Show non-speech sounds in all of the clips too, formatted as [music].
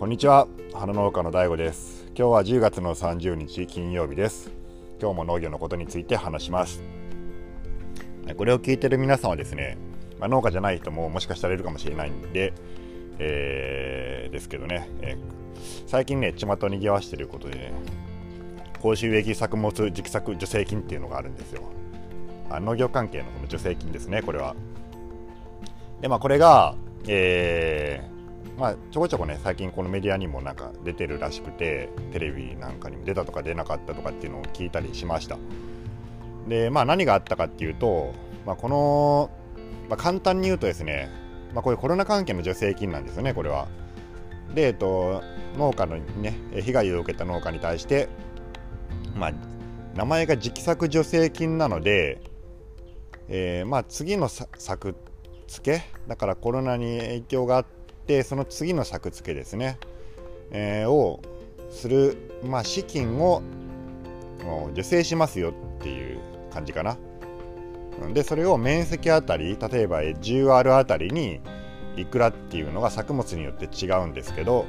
こんにちは。花農家の DAIGO です。今日は10月の30日金曜日です。今日も農業のことについて話します。これを聞いてる皆さんはですね、まあ、農家じゃない人ももしかしたらいるかもしれないんで、えー、ですけどね、えー、最近ね巷にぎわしてることでね高収益作物直作助成金っていうのがあるんですよ。あ農業関係のその助成金ですねこれは。でまあこれがえー、まあ、ちょこちょこね最近このメディアにもなんか出てるらしくてテレビなんかにも出たとか出なかったとかっていうのを聞いたりしました。でまあ何があったかっていうと、まあ、この、まあ、簡単に言うとですね、まあ、こういうコロナ関係の助成金なんですよねこれは。で、えっと、農家のね被害を受けた農家に対してまあ名前が直作助成金なので、えー、まあ次の作付けだからコロナに影響があってその次の作付けですね、えー、をする、まあ、資金を助成しますよっていう感じかな。でそれを面積あたり例えば 10R あたりにいくらっていうのが作物によって違うんですけど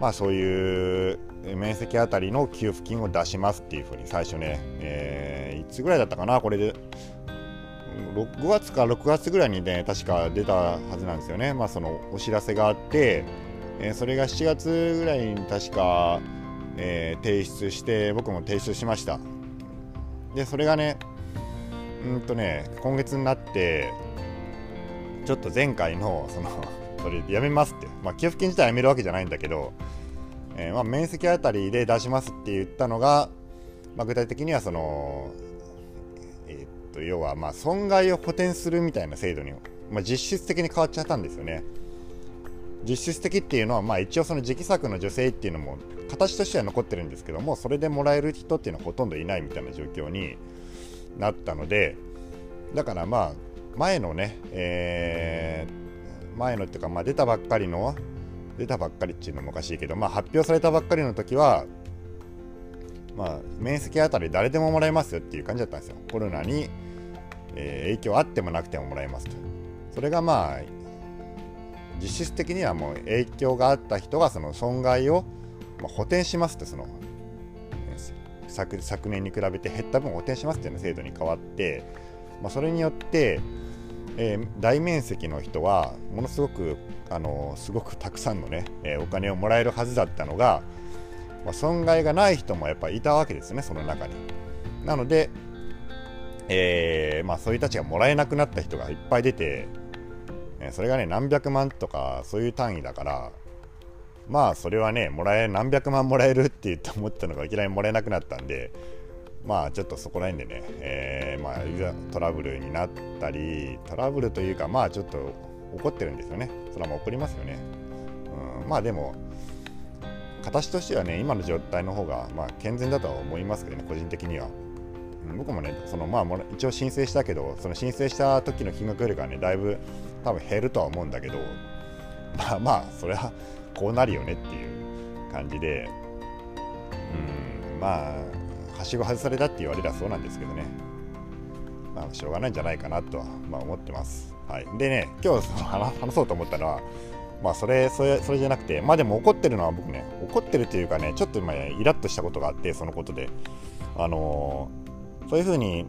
まあそういう面積あたりの給付金を出しますっていうふうに最初ね、えー、いつぐらいだったかなこれで5月か6月ぐらいにね確か出たはずなんですよね、まあ、そのお知らせがあって、えー、それが7月ぐらいに確か、えー、提出して僕も提出しました。でそれがねうんとね今月になってちょっと前回のそのそれやめますって、まあ、給付金自体やめるわけじゃないんだけど、えー、まあ、面積あたりで出しますって言ったのが、まあ、具体的にはそのえっ、ーと要はま損害を補填するみたいな制度に、まあ、実質的に変わっちゃったんですよね。実質的っていうのは、まあ、一応その時期作の助成っていうのも形としては残ってるんですけどもそれでもらえる人っていうのはほとんどいないみたいな状況になったのでだからまあ前のね、えー、前のっていうか、まあ、出たばっかりの出たばっかりっていうのもおかしいけど、まあ、発表されたばっかりの時はまあ、面積あたり誰でももらえますよっていう感じだったんですよ。コロナにえー、影響あってもなくてももらえますと。それがまあ実質的にはもう影響があった人がその損害を、まあ、補填しますってその昨昨年に比べて減った分補填しますっていう制度に変わって、まあ、それによって、えー、大面積の人はものすごくあのすごくたくさんのね、えー、お金をもらえるはずだったのが、まあ、損害がない人もやっぱりいたわけですねその中に。なので、えー、まあ、そういう人たちがもらえなくなった人がいっぱい出て、えそれがね何百万とかそういう単位だからまあそれはねもらえ何百万もらえるって言って思ったのがいきなりもらえなくなったんでまあちょっとそこら辺でね、えー、まあ、トラブルになったりトラブルというかまあちょっと怒ってるんですよねそれはもう怒りますよね、うん、まあでも形としてはね今の状態の方がまあ健全だとは思いますけどね個人的には。僕もねそのまあ一応申請したけどその申請した時の金額よりかねだいぶ多分減るとは思うんだけど [laughs] まあまあそれはこうなるよねっていう感じでうんまあはしご外されたって言われたらそうなんですけどね。まあしょうがないんじゃないかなとは、まあ、思ってます、はい、でね今日その話そうと思ったのはまあそれそれそれじゃなくてまあでも怒ってるのは僕ね怒ってるというかねちょっと今イラッとしたことがあってそのことで。あのーそういうふうに、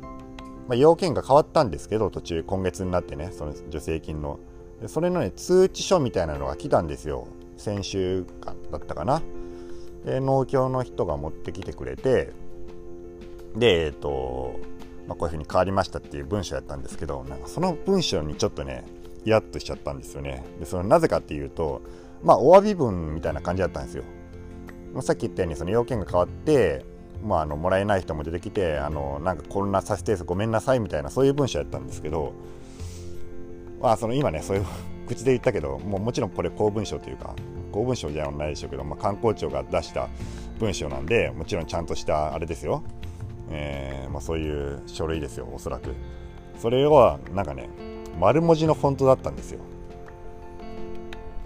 まあ、要件が変わったんですけど途中今月になってねその助成金の。それのね通知書みたいなのが来たんですよ。先週間だったかな。で農協の人が持ってきてくれてでえっ、ー、と、まあ、こういうふうに変わりましたっていう文章やったんですけどなんかその文章にちょっとねイラッとしちゃったんですよね。でそのなぜかっていうとまあお詫び文みたいな感じだったんですよ。さっき言ったようにその要件が変わってまあ、あのもらえない人も出てきてあのなんか混乱させてごめんなさいみたいなそういう文章やったんですけど、まあ、その今ねそういう [laughs] 口で言ったけどもうもちろんこれ公文書というか公文書じゃないでしょうけど、まあ、観光庁が出した文章なんでもちろんちゃんとしたあれですよ、えーまあ、そういう書類ですよおそらく。それはなんかね丸文字のフォントだったんですよ。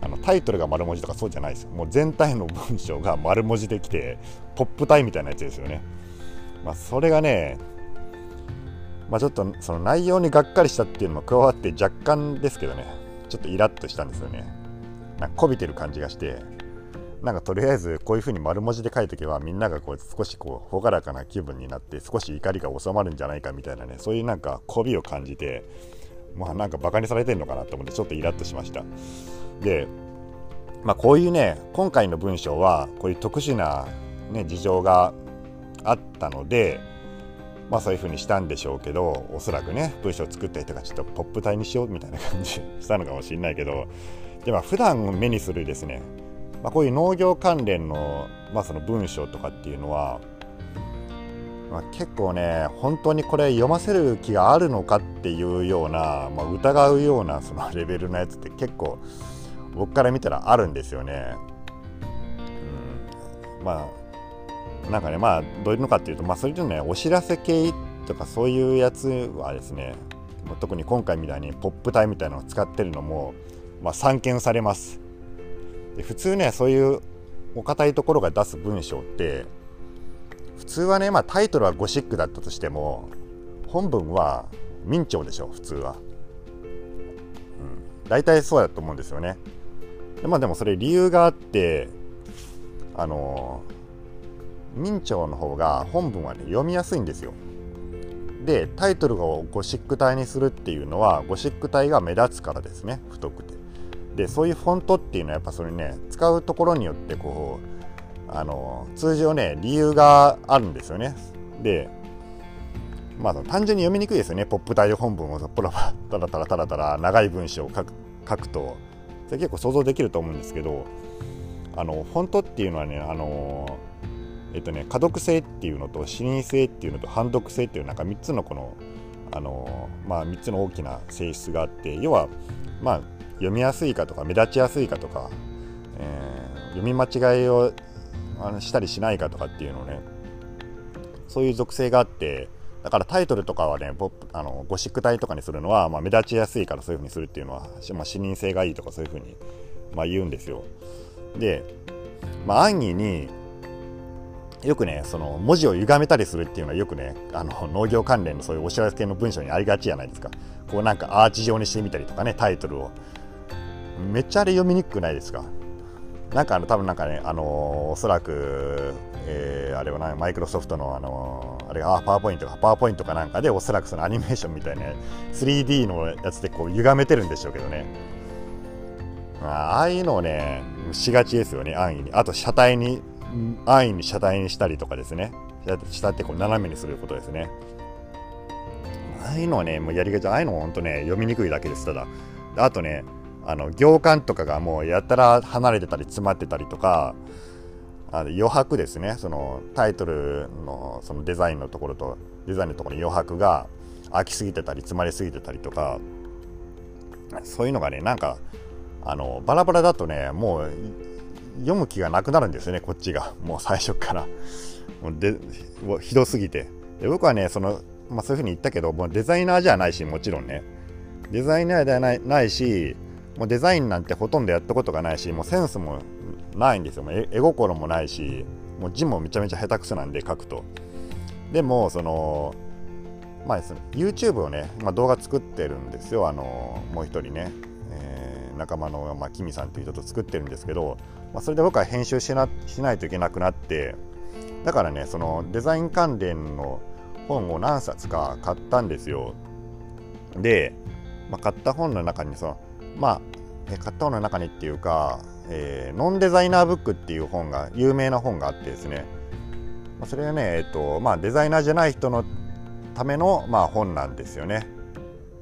あのタイトルが丸文字とかそうじゃないですよ。もう全体の文章が丸文字できてポップタイみたいなやつですよね。まあそれがねまあちょっとその内容にがっかりしたっていうのも加わって若干ですけどね。ちょっとイラッとしたんですよね。なんかこびてる感じがしてなんかとりあえずこういうふうに丸文字で書いとけばみんながこう少しこう朗らかな気分になって少し怒りが収まるんじゃないかみたいなねそういうなんか媚びを感じてまあなんかバカにされてるのかなと思ってちょっとイラッとしました。でまあこういうね今回の文章はこういう特殊な、ね、事情があったのでまあそういう風にしたんでしょうけどおそらくね文章を作った人がちょっとポップ体にしようみたいな感じしたのかもしれないけどでも普段目にするですね、まあ、こういう農業関連の,、まあその文章とかっていうのは、まあ、結構ね本当にこれ読ませる気があるのかっていうような、まあ、疑うようなその [laughs] レベルのやつって結構僕から見たらあるんですよね。うん、まあなんかねまあどういうのかっていうと、まあ、それでねお知らせ系とかそういうやつはですね特に今回みたいにポップ体みたいなのを使ってるのもまあ、散見されますで普通ねそういうお堅いところが出す文章って普通はね、まあ、タイトルはゴシックだったとしても本文は明朝でしょ普通は、うん、大体そうだと思うんですよね。で,、まあ、でもそれ理由があってあの明朝の方が本文はね読みやすいんですよ。でタイトルをゴシック体にするっていうのはゴシック体が目立つからですね太くて。でそういうフォントっていうのはやっぱそれね使うところによってこうあの通常ね理由があるんですよね。でまあ単純に読みにくいですよね。ポップ体本文をポラポラ [laughs] タラタラタラタラ長い文章を書く書くと。それ結構想像できると思うんですけどあのフォントっていうのはねあのえっとね可読性っていうのと視認性っていうのと判読性っていうなんか3つのこのあのまあ3つの大きな性質があって要はまあ読みやすいかとか目立ちやすいかとか、えー、読み間違いをあのしたりしないかとかっていうのねそういう属性があってだからタイトルとかはねポップあのゴシック体とかにするのは、まあ、目立ちやすいからそういう風にするっていうのは、まあ、視認性がいいとかそういう風に、まあ、言うんですよ。で、まあ、安易によくねその文字を歪めたりするっていうのはよくねあの農業関連のそういうお知らせ系の文章にありがちじゃないですか。こうなんかアーチ状にしてみたりとかねタイトルを。めっちゃあれ読みにくくないですか？なんかあの多分なんかね、あのー、おそらく、えー、あれはなマイクロソフトの、あのー、あれあパワーポイントかパワーポイントかなんかでおそらくそのアニメーションみたいな 3D のやつでこう歪めてるんでしょうけどね。ああいうのをねしがちですよね安易に。あと車体に安易に車体にしたりとかですね。下ってこう斜めにすることですね。ああいうのはねもうやりがち。ああいうのは本当ね読みにくいだけですただ。あとねあの行間とかがもうやたら離れてたり詰まってたりとかあの余白ですね。そのタイトルのそのデザインのところとデザインのところに余白が空きすぎてたり詰まりすぎてたりとかそういうのがねなんかあのバラバラだとねもう読む気がなくなるんですよねこっちが。もう最初から。もうでひどすぎて。で僕はねその、まあ、そういうふうに言ったけどもうデザイナーじゃないしもちろんね。デザイナーではないないしもうデザインなんてほとんどやったことがないしもうセンスもないんですよ。絵心もないしもう字もめちゃめちゃ下手くそなんで書くと。でもそのまあ、YouTube をね、まあ、動画作ってるんですよ。あのもう一人ね、えー、仲間の、まあ、キミさんという人と作ってるんですけど、まあ、それで僕は編集しなしないといけなくなってだからねそのデザイン関連の本を何冊か買ったんですよ。で、まあ、買った本の中にそのまあ、え買った本の中にっていうか、えー、ノンデザイナーブックっていう本が有名な本があってですね、ま、それはね、えっとまあ、デザイナーじゃない人のための、まあ、本なんですよね。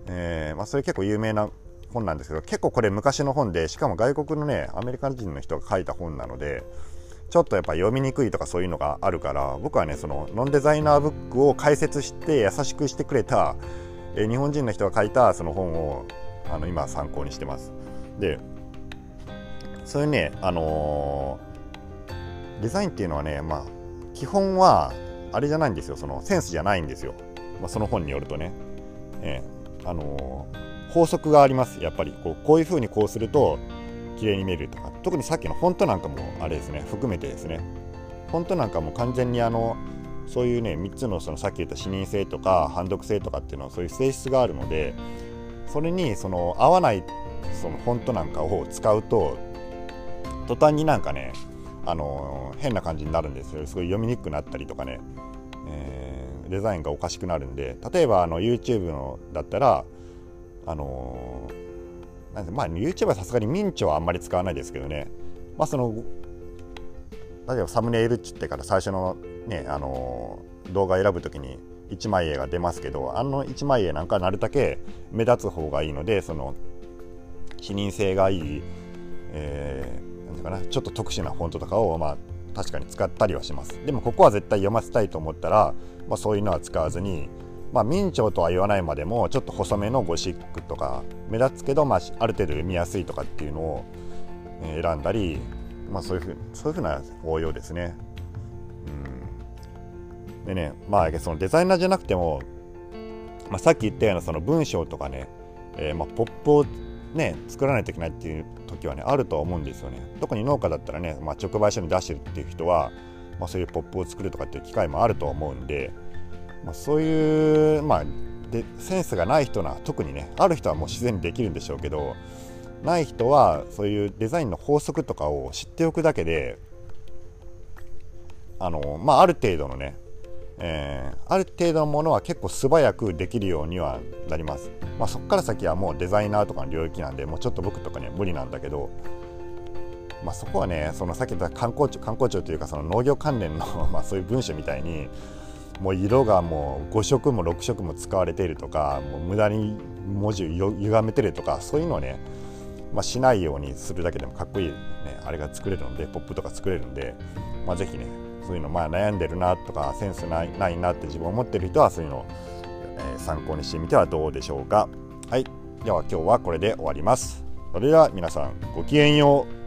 えーまあ、それ結構有名な本なんですけど結構これ昔の本でしかも外国のねアメリカ人の人が書いた本なのでちょっとやっぱ読みにくいとかそういうのがあるから僕はねそのノンデザイナーブックを解説して優しくしてくれた、えー、日本人の人が書いたその本をあの今参考にしてます。でそういうね、あのー、デザインっていうのはね、まあ、基本はあれじゃないんですよ。そのセンスじゃないんですよ、まあ、その本によるとね、えー、あのー、法則があります。やっぱり。こうこういうふうにこうすると綺麗に見えるとか。特にさっきのフォントなんかもあれですね。含めてですね。フォントなんかも完全にあのそういうね3つのそのさっき言った視認性とか判読性とかっていうのはそういう性質があるのでそれにその合わないそのフォントなんかを使うと途端になんかねあの変な感じになるんですよ。すごい読みにくくなったりとかね、えー、デザインがおかしくなるんで。例えばあの YouTube のだったらあのなんまあ YouTube はさすがにミンチはあんまり使わないですけどね。まあその例えばサムネイルっつってから最初のねあの動画選ぶときに一枚絵が出ますけどあの一枚絵なんかなるだけ目立つ方がいいのでその視認性がいい、えー、なんていうかなちょっと特殊なフォントとかをまあ確かに使ったりはしますでもここは絶対読ませたいと思ったら、まあ、そういうのは使わずにまあ、明朝とは言わないまでもちょっと細めのゴシックとか目立つけど、まあ、ある程度読みやすいとかっていうのを選んだり、まあ、そういうふうそういうふうな応用ですね。うん、でねまあそのデザイナーじゃなくても、まあ、さっき言ったようなその文章とかね、えー、まあポップをね作らないといけないっていう時はねあると思うんですよね。特に農家だったらね、まあ、直売所に出してるっていう人は、まあ、そういうポップを作るとかっていう機会もあると思うんで。まあ、そういう、まあ、でセンスがない人な特にねある人はもう自然にできるんでしょうけどない人はそういうデザインの法則とかを知っておくだけであの、まあ、ある程度のね、えー、ある程度のものは結構素早くできるようにはなります、まあ、そこから先はもうデザイナーとかの領域なんでもうちょっと僕とかには無理なんだけど、まあ、そこはねそのさっき言った観光庁観光庁というかその農業関連の [laughs] まあそういう文書みたいにもう色がもう5色も6色も使われているとかもう無駄に文字を歪めてるとかそういうのをね、まあ、しないようにするだけでもかっこいい、ね、あれが作れるのでポップとか作れるんで、まあ、ぜひねそういうのまあ悩んでるなとかセンスないないなって自分思ってる人はそういうのを、え、参考にしてみてはどうでしょうか。はいでは今日はこれで終わります。それでは皆さんごきげんよう。